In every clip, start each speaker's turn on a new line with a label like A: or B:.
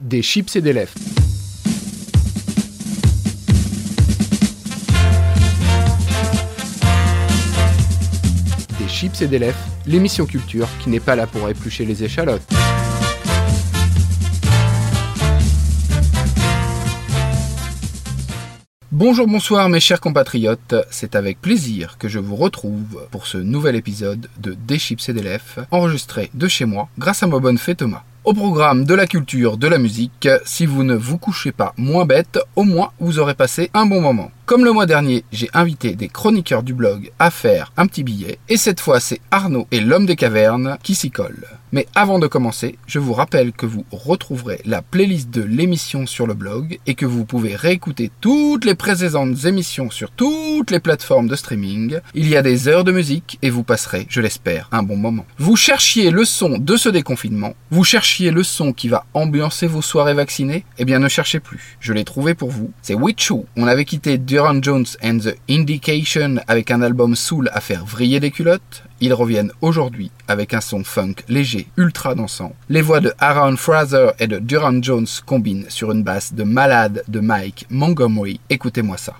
A: Des chips et des lèvres. Des chips et des lèvres, l'émission culture qui n'est pas là pour éplucher les échalotes. Bonjour, bonsoir mes chers compatriotes, c'est avec plaisir que je vous retrouve pour ce nouvel épisode de Des chips et des lèvres, enregistré de chez moi grâce à ma bonne fée Thomas. Au programme de la culture, de la musique, si vous ne vous couchez pas moins bête, au moins vous aurez passé un bon moment. Comme le mois dernier, j'ai invité des chroniqueurs du blog à faire un petit billet, et cette fois c'est Arnaud et l'homme des cavernes qui s'y collent. Mais avant de commencer, je vous rappelle que vous retrouverez la playlist de l'émission sur le blog et que vous pouvez réécouter toutes les précédentes émissions sur toutes les plateformes de streaming. Il y a des heures de musique et vous passerez, je l'espère, un bon moment. Vous cherchiez le son de ce déconfinement, vous cherchiez le son qui va ambiancer vos soirées vaccinées Eh bien ne cherchez plus, je l'ai trouvé pour vous. C'est Witchu. On avait quitté Duran Jones and the Indication avec un album soul à faire vriller des culottes. Ils reviennent aujourd'hui avec un son funk léger, ultra dansant. Les voix de Aaron Fraser et de Duran Jones combinent sur une basse de malade de Mike Montgomery. Écoutez-moi ça.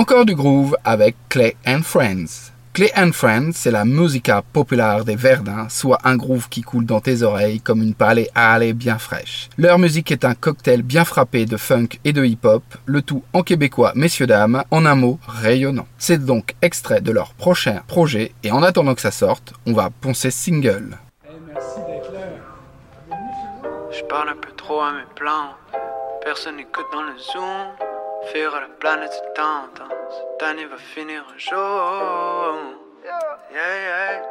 A: Encore du groove avec Clay and Friends. Clay and Friends, c'est la musica populaire des Verdun, soit un groove qui coule dans tes oreilles comme une palée à aller bien fraîche. Leur musique est un cocktail bien frappé de funk et de hip-hop, le tout en québécois, messieurs dames, en un mot, rayonnant. C'est donc extrait de leur prochain projet, et en attendant que ça sorte, on va poncer single.
B: Je parle un peu trop à mes. Personne n'écoute dans le zoom. Faire à la planète se tente. Cette année va finir un jour. Yeah, yeah.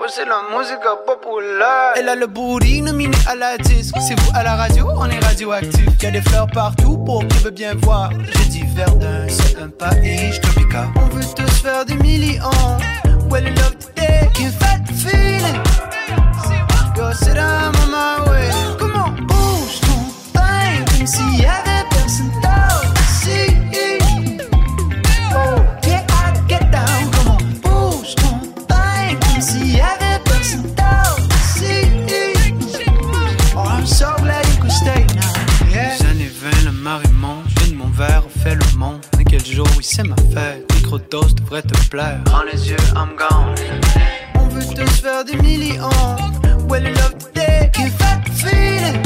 B: Oh, c'est la musique populaire.
C: Elle a le booty nominé à la disque. C'est vous à la radio, on est radioactif. Y a des fleurs partout pour qui veut bien voir. J'ai dit Verdun, c'est un pays tropical. On veut tous faire des millions. Well, I love today, the feeling. Yo, sit down on my way. Come on, bouge ton pain comme s'il y avait
B: oui, c'est ma fête. Microdose devrait te plaire. Prends les yeux, I'm gone.
C: On veut tous faire des millions. Well, I love today, fight the feeling.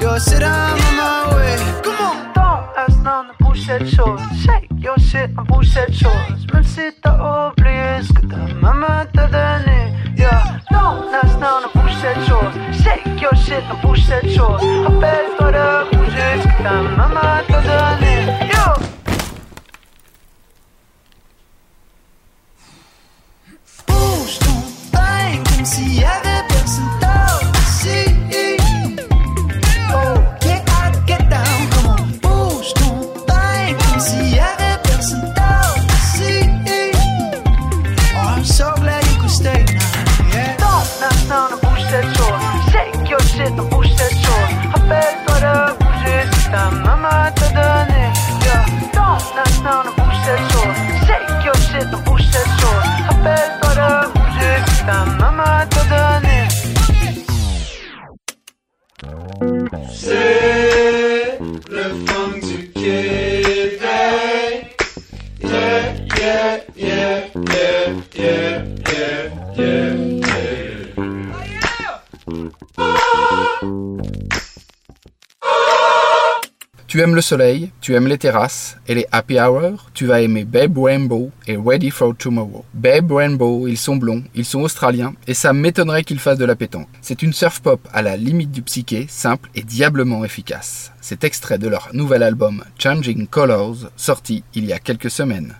C: Yo, sit down on my way. Come on.
B: Don't ask none bouge cette chose. Shake your shit, on bouge cette chose. Même si t'as oublié ce que ta maman t'a donné. Yeah, don't ask none bouge cette chose. Shake your shit, on bouge cette chose. Rappelle-toi de bouger ce que ta maman t'a donné. Yo!
C: Pain comme
A: Tu aimes le soleil, tu aimes les terrasses et les happy hours, tu vas aimer Babe Rainbow et Ready for Tomorrow. Babe Rainbow, ils sont blonds, ils sont australiens et ça m'étonnerait qu'ils fassent de la pétanque. C'est une surf pop à la limite du psyché, simple et diablement efficace. C'est extrait de leur nouvel album Changing Colors, sorti il y a quelques semaines.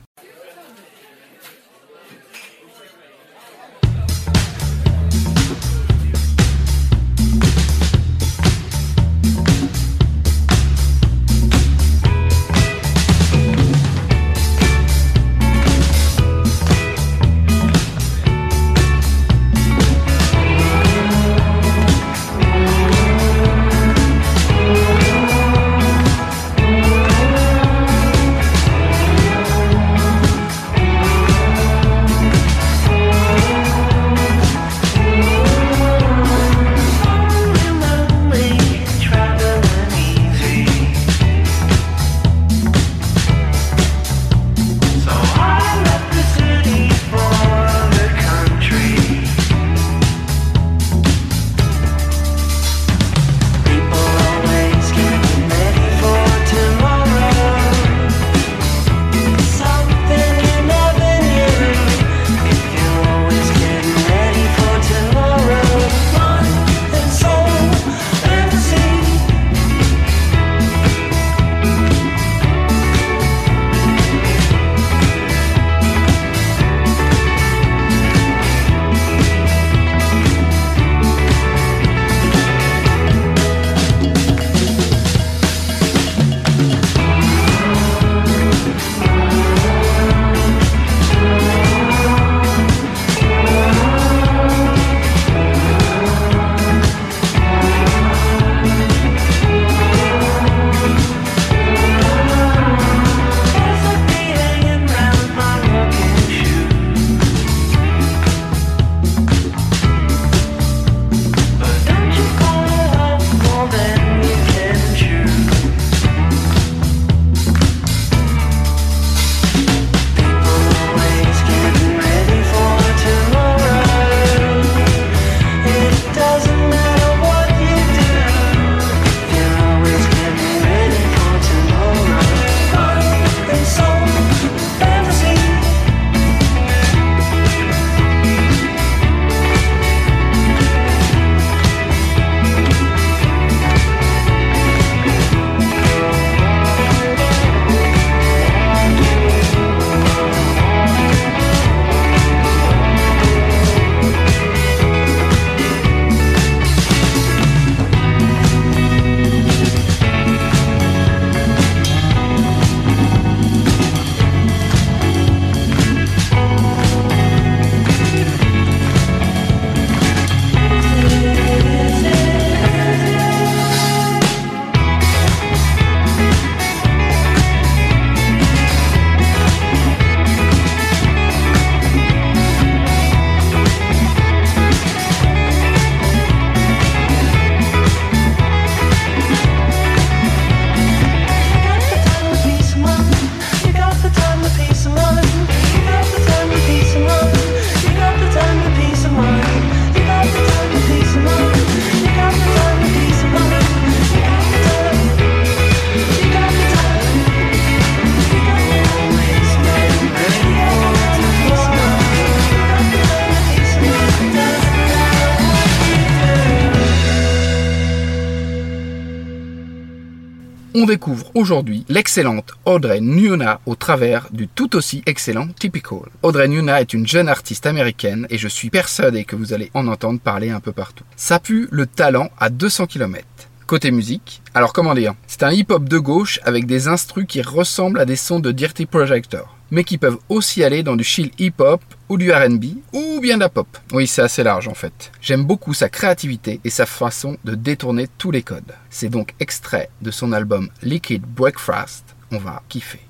A: Aujourd'hui l'excellente Audrey Nuna au travers du tout aussi excellent Typical. Audrey Nuna est une jeune artiste américaine et je suis persuadé que vous allez en entendre parler un peu partout. Ça pue le talent à 200 km. Côté musique, alors comment dire? C'est un hip-hop de gauche avec des instrus qui ressemblent à des sons de Dirty Projector, mais qui peuvent aussi aller dans du chill hip-hop ou du R&B ou bien de la pop. Oui, c'est assez large en fait. J'aime beaucoup sa créativité et sa façon de détourner tous les codes. C'est donc extrait de son album Liquid Breakfast. On va kiffer.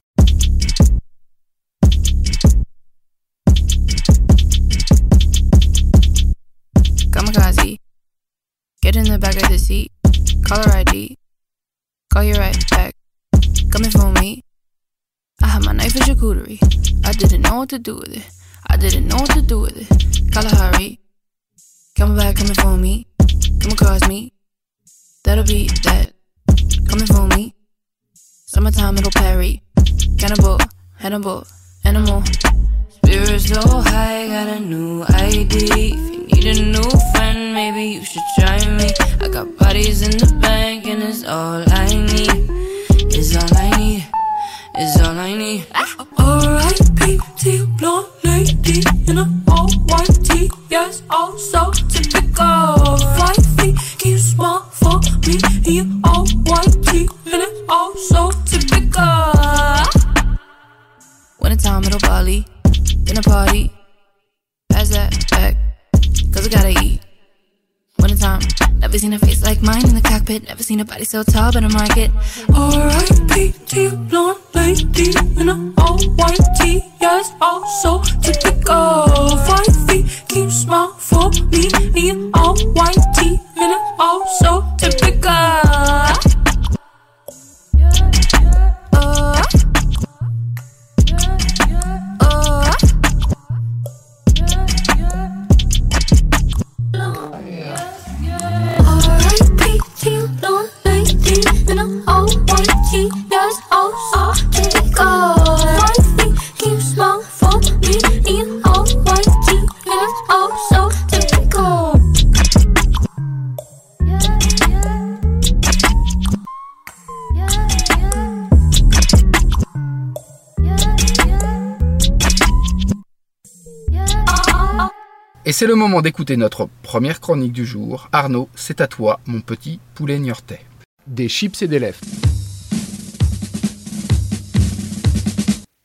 D: Kamikaze. In for me. Had my knife and charcuterie. I didn't know what to do with it. I didn't know what to do with it. Kalahari. Coming back, coming for me. Come across me. That'll be that. Coming for me. Summertime, it'll parry. Cannibal, Hannibal, animal. Spirits so high, got a new ID. If you need a new friend, maybe you should try me. I got bodies in the bank, and it's all I need. It's all I need. It's all I need.
E: R.I.P. to blonde lady in a all white tee. Yes, all so typical. Five feet, can you smile for me in your all white tee? And it's all so typical.
D: Wintertime, it'll Bali. Dinner party. Pass that back. Cause I gotta eat. Wintertime. Never seen a face like mine in the cockpit. Never seen a body so tall, but I mark it.
E: R.I.P. to your blonde lady in a all white tee. Yes, all so typical. Five feet, you smile for me in your all white tee? And it's all so typical.
A: Et c'est le moment d'écouter notre première chronique du jour. Arnaud, c'est à toi, mon petit poulet niortais. Des chips et des lèvres.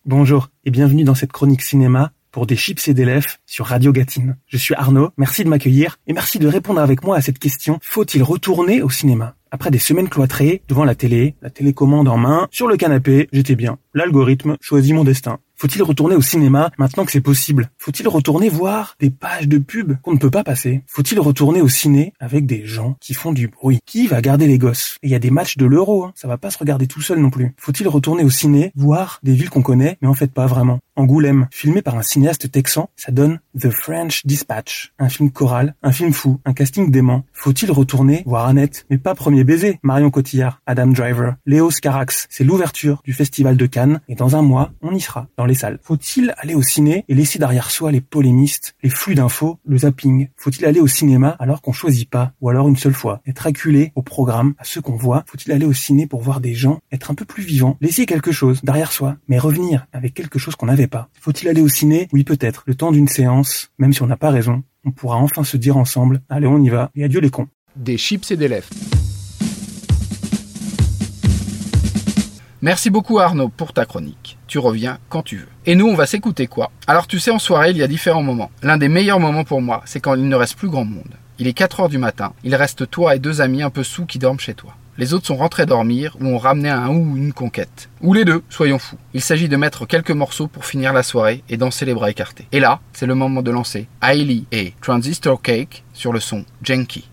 F: Bonjour et bienvenue dans cette chronique cinéma pour des chips et des lèvres sur Radio Gatine. Je suis Arnaud, merci de m'accueillir et merci de répondre avec moi à cette question. Faut-il retourner au cinéma? Après des semaines cloîtrées devant la télé, la télécommande en main, sur le canapé, j'étais bien. L'algorithme choisit mon destin. Faut-il retourner au cinéma maintenant que c'est possible? Faut-il retourner voir des pages de pub qu'on ne peut pas passer? Faut-il retourner au ciné avec des gens qui font du bruit? Qui va garder les gosses? Et il y a des matchs de l'euro, hein. ça va pas se regarder tout seul non plus. Faut-il retourner au ciné, voir des villes qu'on connaît, mais en fait pas vraiment? Angoulême, filmé par un cinéaste texan, ça donne The French Dispatch, un film choral, un film fou, un casting dément. Faut-il retourner voir Annette, mais pas Premier baiser Marion Cotillard, Adam Driver, Léo Scarax, c'est l'ouverture du festival de Cannes, et dans un mois, on y sera, dans les salles. Faut-il aller au ciné? Et laisser derrière soi les polémistes, les flux d'infos, le zapping. Faut-il aller au cinéma alors qu'on choisit pas, ou alors une seule fois? Être acculé au programme, à ce qu'on voit Faut-il aller au ciné pour voir des gens, être un peu plus vivant, laisser quelque chose derrière soi, mais revenir avec quelque chose qu'on n'avait Faut-il aller au ciné? Oui peut-être, le temps d'une séance, même si on n'a pas raison, on pourra enfin se dire ensemble, allez on y va, et adieu les cons.
A: Des chips et des lèvres. Merci beaucoup Arnaud pour ta chronique. Tu reviens quand tu veux. Et nous, on va s'écouter quoi? Alors tu sais, en soirée, il y a différents moments. L'un des meilleurs moments pour moi, c'est quand il ne reste plus grand monde. Il est 4 heures du matin, il reste toi et deux amis un peu sous qui dorment chez toi. Les autres sont rentrés dormir ou ont ramené un ou une conquête. Ou les deux, soyons fous. Il s'agit de mettre quelques morceaux pour finir la soirée et danser les bras écartés. Et là, c'est le moment de lancer Hailey et Transistor Cake sur le son Janky.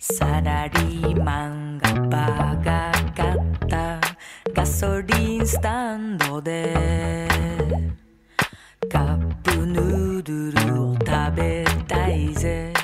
G: サラリーマンがバカ買ったガソリンスタンドでカップヌードルを食べたいぜ。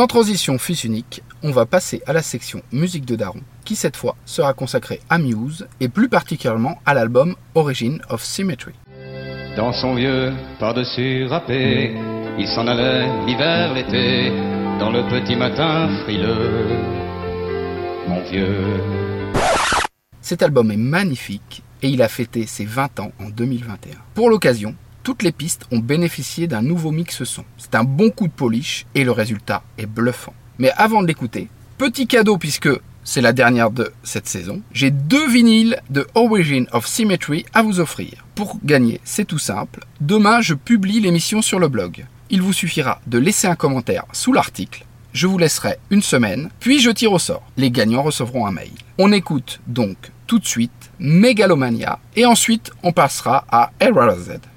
A: Sans transition fils unique, on va passer à la section musique de Daron, qui cette fois sera consacrée à Muse et plus particulièrement à l'album Origin of Symmetry.
H: Dans son vieux par-dessus râpé, il s'en allait l'hiver, l'été, dans le petit matin frileux. Mon vieux.
A: Cet album est magnifique et il a fêté ses 20 ans en 2021. Pour l'occasion, toutes les pistes ont bénéficié d'un nouveau mix son. C'est un bon coup de polish et le résultat est bluffant. Mais avant de l'écouter, petit cadeau puisque c'est la dernière de cette saison, j'ai deux vinyles de Origin of Symmetry à vous offrir. Pour gagner, c'est tout simple. Demain, je publie l'émission sur le blog. Il vous suffira de laisser un commentaire sous l'article. Je vous laisserai une semaine, puis je tire au sort. Les gagnants recevront un mail. On écoute donc tout de suite Megalomania et ensuite on passera à Z.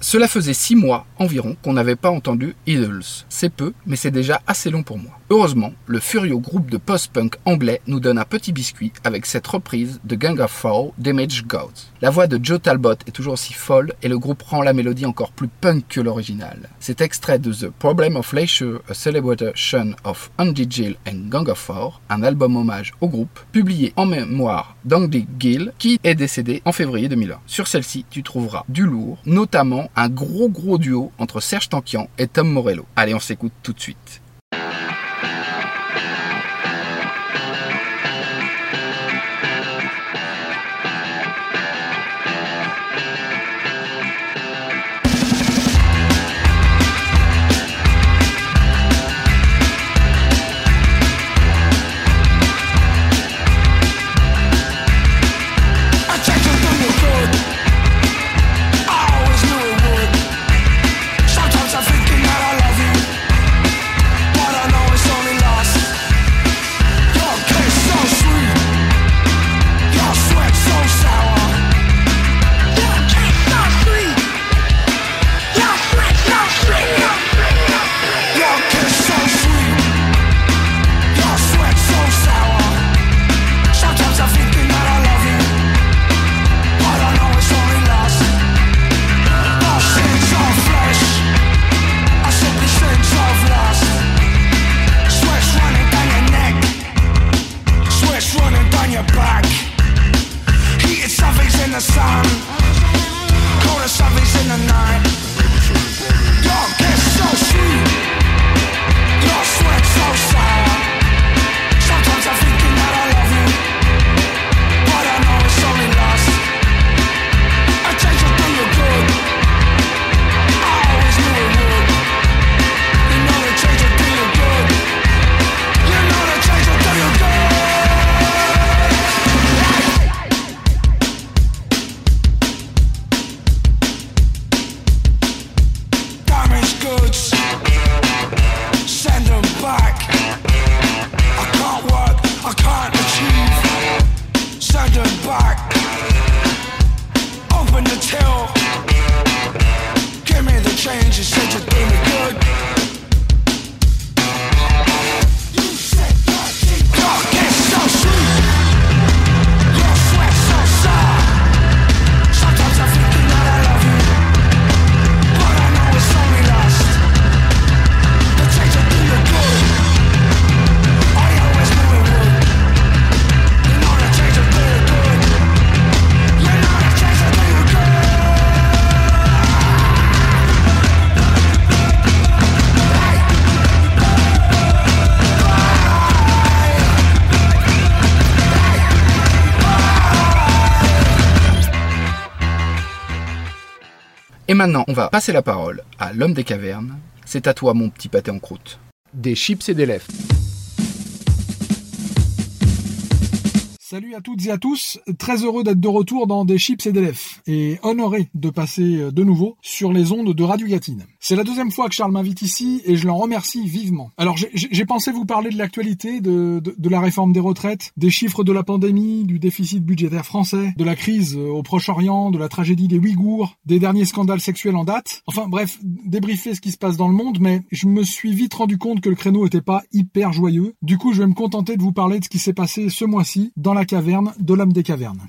I: Cela faisait six mois environ qu'on n'avait pas entendu Idols. C'est peu, mais c'est déjà assez long pour moi. Heureusement, le furieux groupe de post-punk anglais nous donne un petit biscuit avec cette reprise de Gang of Four d'Image Gods. La voix de Joe Talbot est toujours aussi folle et le groupe rend la mélodie encore plus punk que l'original. C'est extrait de The Problem of Leisure, A Celebration of Andy Gill and Gang of Four, un album hommage au groupe, publié en mémoire d'Andy Gill, qui est décédé en février 2001. Sur celle-ci, tu trouveras du lourd, notamment un gros gros duo entre Serge Tankian et Tom Morello. Allez, on s'écoute tout de suite. Maintenant, on va passer la parole à l'homme des cavernes. C'est à toi, mon petit pâté en croûte. Des chips et des lèvres.
J: Salut à toutes et à tous, très heureux d'être de retour dans des chips et des lèvres et honoré de passer euh, de nouveau sur les ondes de Radio Gatine. C'est la deuxième fois que Charles m'invite ici et je l'en remercie vivement. Alors j'ai- pensé vous parler de l'actualité, de, la réforme des retraites, des chiffres de la pandémie, du déficit budgétaire français, de la crise euh, au Proche-Orient, de la tragédie des Ouïghours, des derniers scandales sexuels en date. Enfin bref, débriefer ce qui se passe dans le monde, mais je me suis vite rendu compte que le créneau était pas hyper joyeux. Du coup, je vais me contenter de vous parler de ce qui s'est passé ce mois-ci dans la caverne de l'homme des cavernes.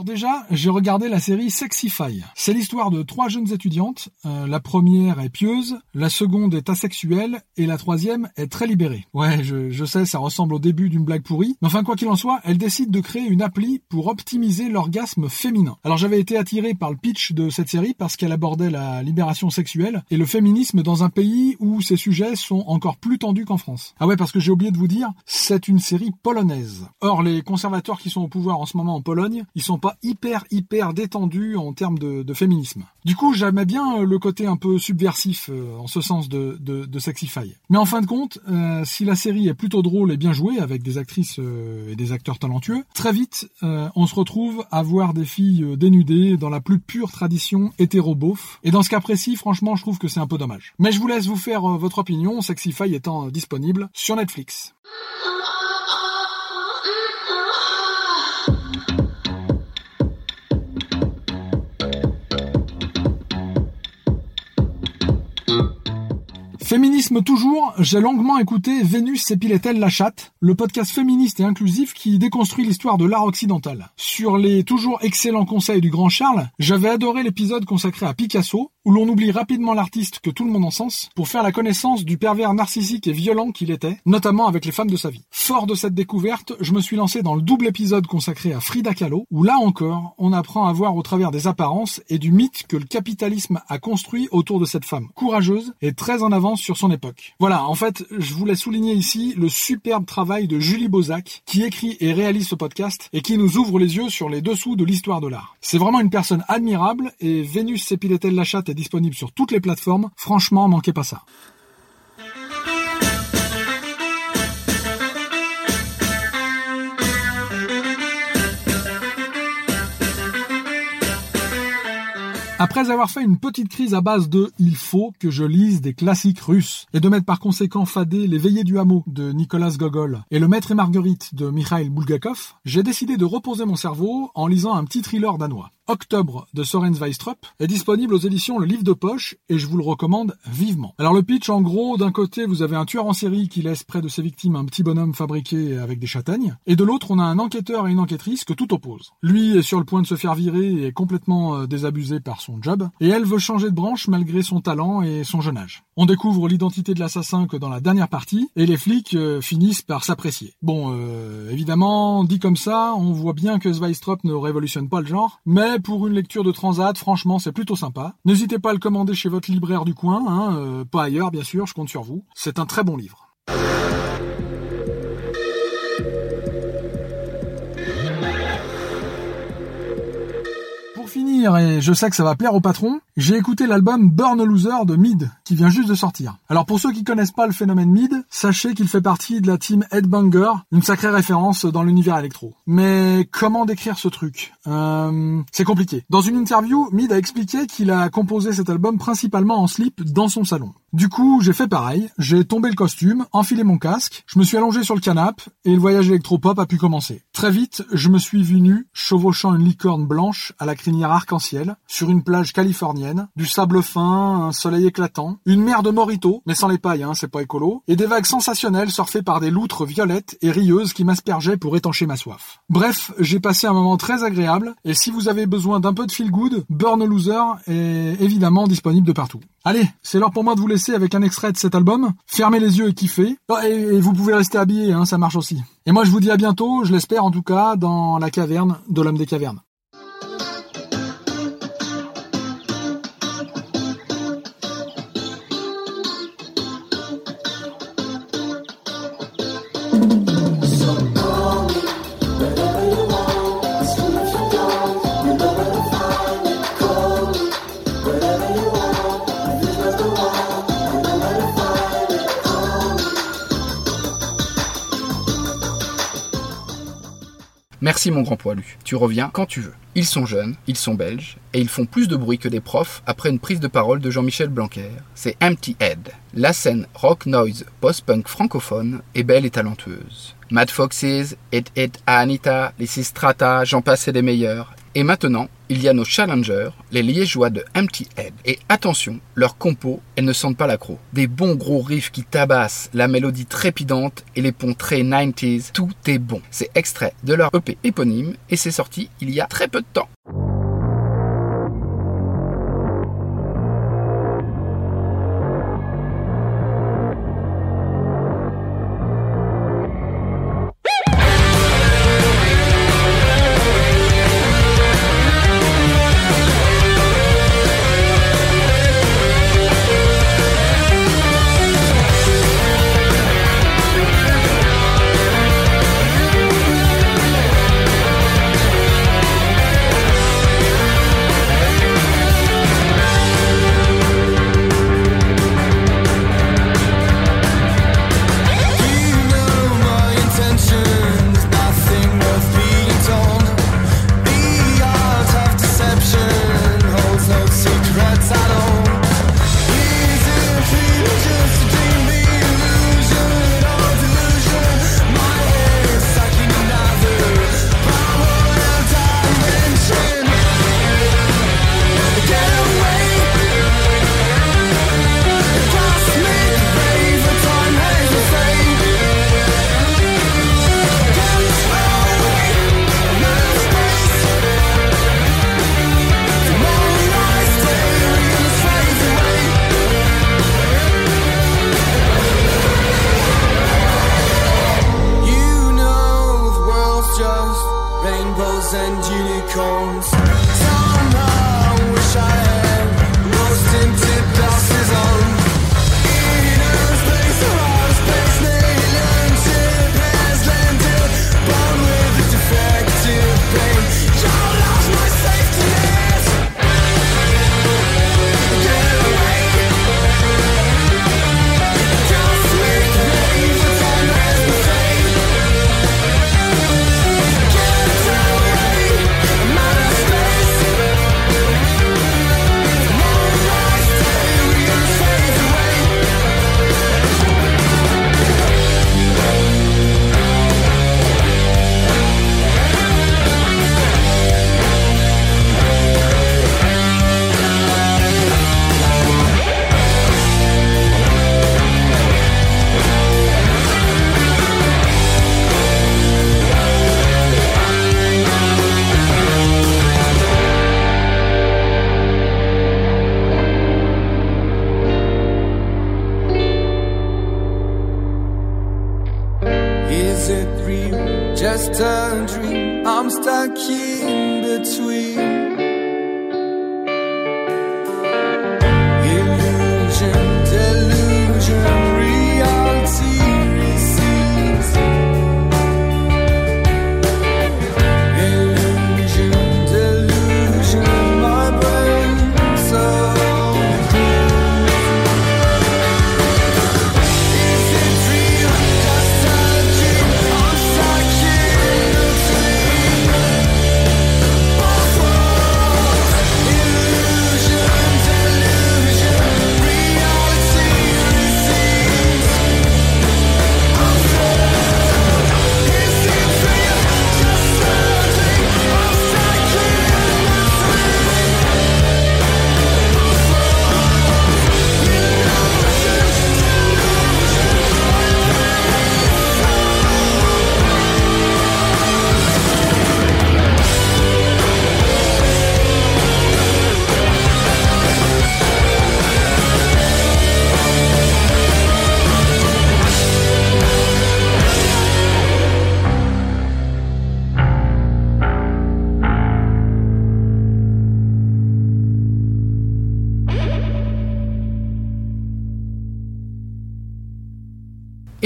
J: Alors déjà, j'ai regardé la série Sexify. C'est l'histoire de trois jeunes étudiantes. Euh, la première est pieuse, la seconde est asexuelle et la troisième est très libérée. Ouais, je, sais, ça ressemble au début d'une blague pourrie. Mais enfin, quoi qu'il en soit, elles décident de créer une appli pour optimiser l'orgasme féminin. Alors j'avais été attiré par le pitch de cette série parce qu'elle abordait la libération sexuelle et le féminisme dans un pays où ces sujets sont encore plus tendus qu'en France. Ah ouais, parce que j'ai oublié de vous dire, c'est une série polonaise. Or, les conservateurs qui sont au pouvoir en ce moment en Pologne, ils sont pas hyper hyper détendu en termes de, féminisme. Du coup, j'aimais bien euh, le côté un peu subversif euh, en ce sens de, de, Sexify. Mais en fin de compte, euh, si la série est plutôt drôle et bien jouée avec des actrices et des acteurs talentueux, très vite on se retrouve à voir des filles dénudées dans la plus pure tradition hétéro-beauf. Et dans ce cas précis, franchement, je trouve que c'est un peu dommage. Mais je vous laisse vous faire votre opinion, Sexify étant disponible sur Netflix. Féminisme toujours, j'ai longuement écouté Vénus s'épilait-elle la chatte, le podcast féministe et inclusif qui déconstruit l'histoire de l'art occidental. Sur les toujours excellents conseils du grand Charles, j'avais adoré l'épisode consacré à Picasso, où l'on oublie rapidement l'artiste que tout le monde encense pour faire la connaissance du pervers narcissique et violent qu'il était, notamment avec les femmes de sa vie. Fort de cette découverte, je me suis lancé dans le double épisode consacré à Frida Kahlo, où là encore, on apprend à voir au travers des apparences et du mythe que le capitalisme a construit autour de cette femme, courageuse et très en avance sur son époque. Voilà, en fait, je voulais souligner ici le superbe travail de Julie Bozac, qui écrit et réalise ce podcast et qui nous ouvre les yeux sur les dessous de l'histoire de l'art. C'est vraiment une personne admirable et Vénus s'épilait-elle la chatte est disponible sur toutes les plateformes. Franchement, manquez pas ça. Après avoir fait une petite crise à base de il faut que je lise des classiques russes et de mettre par conséquent fadé Les Veillées du hameau de Nicolas Gogol et Le Maître et Marguerite de Mikhail Bulgakov, j'ai décidé de reposer mon cerveau en lisant un petit thriller danois. Octobre de Soren Zweistrup est disponible aux éditions Le Livre de Poche et je vous le recommande vivement. Alors le pitch en gros, d'un côté vous avez un tueur en série qui laisse près de ses victimes un petit bonhomme fabriqué avec des châtaignes et de l'autre on a un enquêteur et une enquêtrice que tout oppose. Lui est sur le point de se faire virer et est complètement euh, désabusé par son job et elle veut changer de branche malgré son talent et son jeune âge. On découvre l'identité de l'assassin que dans la dernière partie et les flics euh, finissent par s'apprécier. Bon, euh, évidemment, dit comme ça, on voit bien que Zweistrup ne révolutionne pas le genre, mais pour une lecture de transat, franchement, c'est plutôt sympa. N'hésitez pas à le commander chez votre libraire du coin, hein, euh, pas ailleurs bien sûr, je compte sur vous. C'est un très bon livre. Et je sais que ça va plaire au patron, j'ai écouté l'album Burn a Loser de Mid, qui vient juste de sortir. Alors pour ceux qui connaissent pas le phénomène Mid, sachez qu'il fait partie de la team Headbanger, une sacrée référence dans l'univers électro. Mais comment décrire ce truc? Euh, C'est compliqué. Dans une interview, Mid a expliqué qu'il a composé cet album principalement en slip dans son salon. Du coup, j'ai fait pareil, j'ai tombé le costume, enfilé mon casque, je me suis allongé sur le canapé, et le voyage électropop a pu commencer. Très vite, je me suis vu nu, chevauchant une licorne blanche à la crinière sur une plage californienne, du sable fin, un soleil éclatant, une mer de morito, mais sans les pailles, hein, c'est pas écolo, et des vagues sensationnelles surfées par des loutres violettes et rieuses qui m'aspergeaient pour étancher ma soif. Bref, j'ai passé un moment très agréable, et si vous avez besoin d'un peu de feel good, Burn Loser est évidemment disponible de partout. Allez, c'est l'heure pour moi de vous laisser avec un extrait de cet album. Fermez les yeux et kiffez. Oh, et, et vous pouvez rester habillé, hein, ça marche aussi. Et moi je vous dis à bientôt, je l'espère en tout cas, dans la caverne de l'homme des cavernes.
A: Merci mon grand poilu. Tu reviens quand tu veux. Ils sont jeunes, ils sont belges, et ils font plus de bruit que des profs après une prise de parole de Jean-Michel Blanquer. C'est Empty Head. La scène rock noise post-punk francophone est belle et talentueuse. Mad Foxes, It It Anita, les Sistrata, j'en passe et des meilleurs. Et maintenant, il y a nos challengers, les liégeois de Empty Head. Et attention, leurs compos, elles ne sentent pas l'accro. Des bons gros riffs qui tabassent, la mélodie trépidante et les ponts très 90s, tout est bon. C'est extrait de leur EP éponyme et c'est sorti il y a très peu de temps.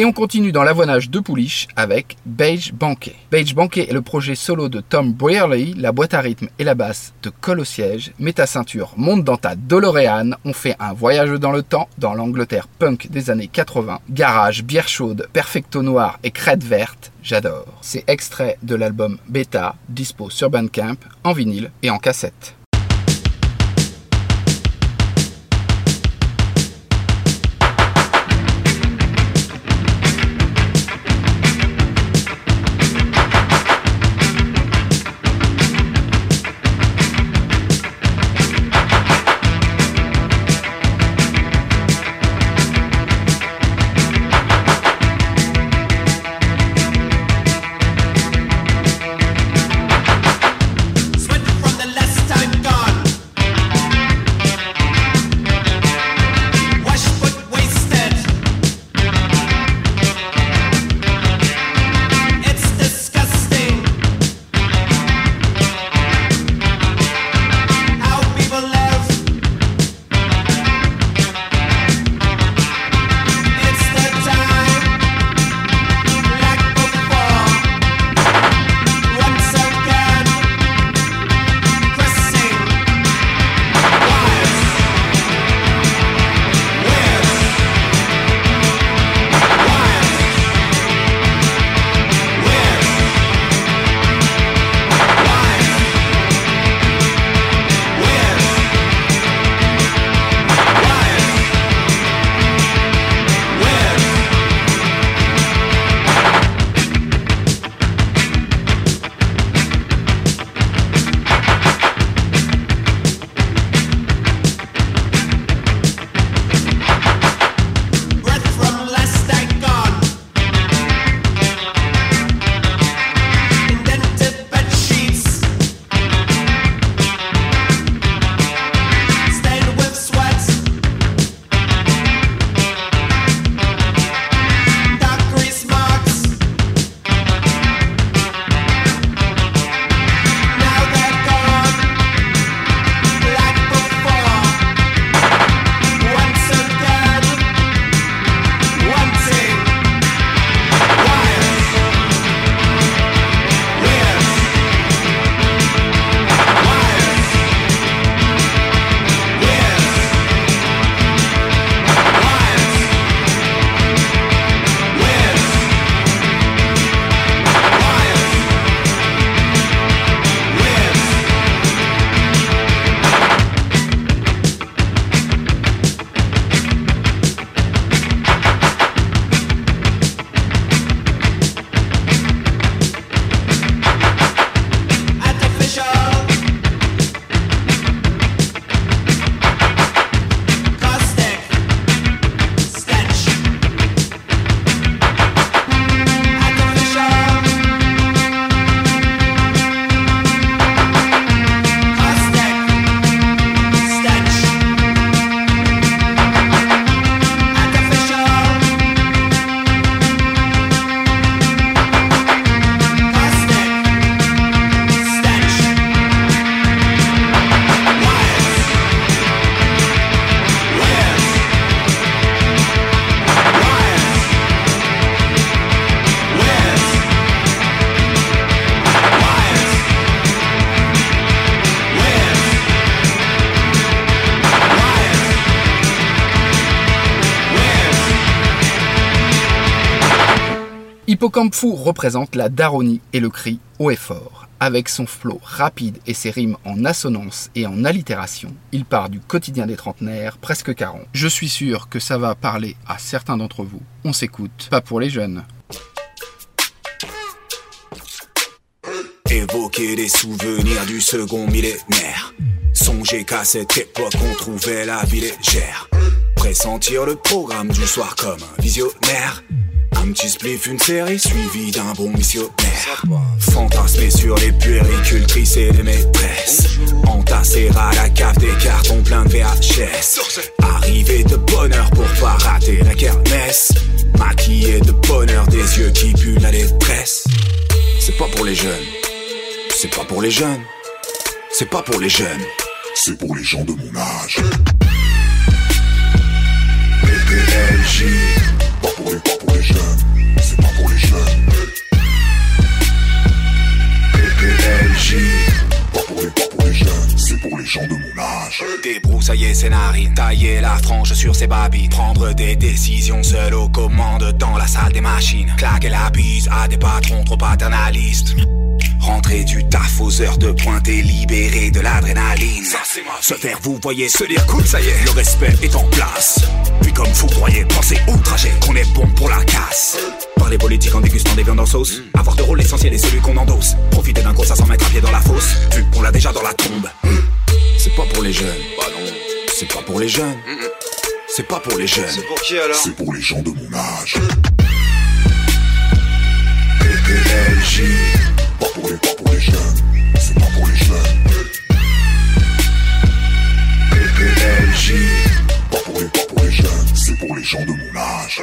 A: Et on continue dans l'avoinage de pouliche avec Beige Banquet. Beige Banquet est le projet solo de Tom Brearley, la boîte à rythme et la basse de Col au siège. Mets ta ceinture, monte dans ta DeLorean. On fait un voyage dans le temps, dans l'Angleterre punk des années 80. Garage, bière chaude, perfecto noir et crête verte. J'adore. C'est extrait de l'album Beta, dispo sur Bandcamp, en vinyle et en cassette. Fou représente la daronie et le cri haut et fort. Avec son flow rapide et ses rimes en assonance et en allitération, il part du quotidien des trentenaires, presque 40. Je suis sûr que ça va parler à certains d'entre vous. On s'écoute, pas pour les jeunes.
K: Évoquer des souvenirs du second millénaire. Songer qu'à cette époque on trouvait la vie légère. Pressentir le programme du soir comme un visionnaire. Un petit spliff, une série suivie d'un bon missionnaire. Fantasmer sur les puéricultrices et les maîtresses. Entasser à la cave des cartons pleins de VHS. Arriver de bonne heure pour pas rater la kermesse. Maquiller de bonheur des yeux qui puent la détresse. C'est pas pour les jeunes. C'est pas pour les jeunes. C'est pas pour les jeunes. C'est pour les gens de mon âge. PPLJ. Pas pour les, pas pour les jeunes. C'est pas pour les jeunes. PPLJ. Pas pour les, pas pour les jeunes. C'est pour les gens de mon âge. Débroussailler ses narines, tailler la frange sur ses babines, prendre des décisions seul aux commandes dans la salle des machines, claquer la bise à des patrons trop paternalistes. Rentrer du taf aux heures de pointe et libérer de l'adrénaline. Se faire vous voyez, se dire cool, ça y est, le respect est en place. Puis comme foudroyer, penser outragé qu'on est bon pour la casse. Parler politique en dégustant des viandes en sauce. Avoir de rôle essentiel et celui qu'on endosse. Profiter d'un gros 500 mètres à pied dans la fosse. Vu qu'on l'a déjà dans la tombe. C'est pas pour les jeunes. Bah non. C'est pas pour les jeunes. C'est pas pour les jeunes. C'est pour qui alors? C'est pour les gens de mon âge. PPLJ. Pas pour les, pas pour les jeunes. C'est pas pour les jeunes. PPLJ. Pas pour les, pas pour les jeunes. C'est pour les gens de mon âge.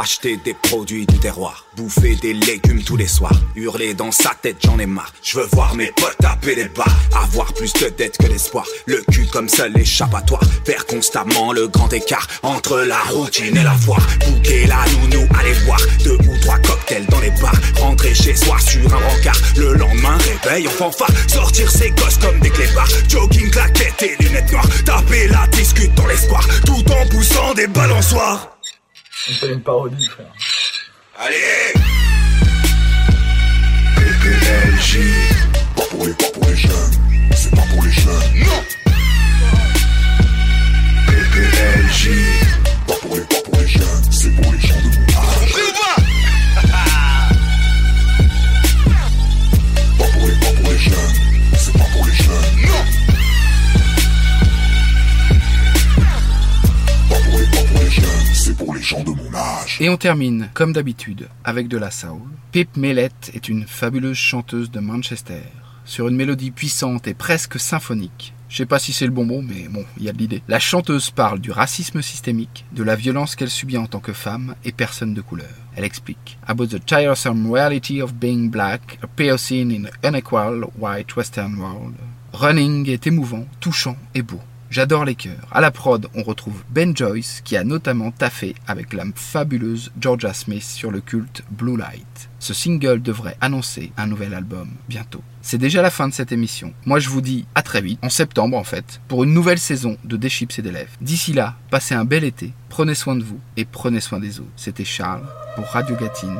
K: Acheter des produits du terroir, bouffer des légumes tous les soirs, hurler dans sa tête, j'en ai marre. Je veux voir mes potes taper les bas, avoir plus de dettes que d'espoir, le cul comme seul échappatoire, faire constamment le grand écart entre la routine et la foire, bouquer la nounou, aller boire deux ou trois cocktails dans les bars, rentrer chez soi sur un rencard, le lendemain réveil en fanfare, sortir ses gosses comme des clébards, jogging, claquettes et lunettes noires, taper la discute dans l'espoir, tout en poussant des balançoires.
J: On fait une parodie, frère.
K: Allez PPLJ Pas pour les, pas pour les jeunes C'est pas pour les jeunes Non PPLJ Pas pour les, pas pour les jeunes C'est pour les gens de mon âge Pas pour les, pas pour les jeunes C'est pas pour les jeunes Non pour les, pas pour les jeunes C'est pour les gens de mon âge
A: Et on termine, comme d'habitude, avec de la soul. Pip Mellett est une fabuleuse chanteuse de Manchester, sur une mélodie puissante et presque symphonique. Je sais pas si c'est le bon mot, mais bon, il y a de l'idée. La chanteuse parle du racisme systémique, de la violence qu'elle subit en tant que femme et personne de couleur. Elle explique About the tiresome reality of being black, a POC in an unequal white western world. Running est émouvant, touchant et beau. J'adore les chœurs. À la prod, on retrouve Ben Joyce, qui a notamment taffé avec la fabuleuse Georgia Smith sur le culte Blue Light. Ce single devrait annoncer un nouvel album bientôt. C'est déjà la fin de cette émission. Moi, je vous dis à très vite, en septembre en fait, pour une nouvelle saison de Des et des Lèvres. D'ici là, passez un bel été, prenez soin de vous et prenez soin des autres. C'était Charles pour Radio Gatine.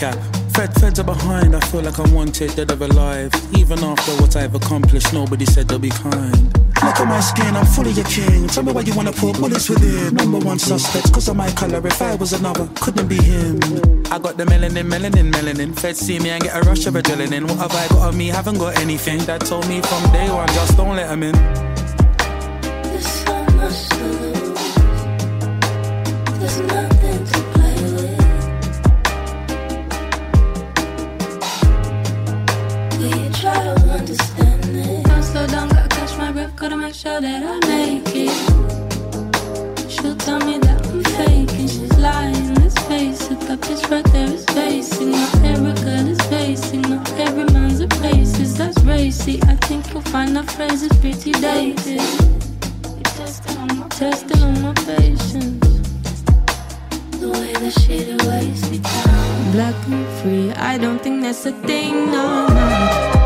I: Cap. Fed, feds are behind, I feel like I'm wanted, dead or alive. Even after what I've accomplished, nobody said they'll be kind. Look at my skin, I'm fully a king. Tell me why you wanna put bullets within. Number one suspect, cause of my color. If I was another, couldn't be him. I got the melanin, melanin, melanin. Feds see me and get a rush of adrenaline. What have I got on me? Haven't got anything. Dad told me from day one, just don't let him in.
E: There's so much to. There's nothing that I make it. She'll tell me that I'm faking, she's lying. Let's face it, that bitch right there is facing. Not every girl is facing, not every man's a racist. That's racy. I think you'll find our phrases pretty dated. Testing on my patience. The way that shit weighs me down. Black and free, I don't think that's a thing, no, no.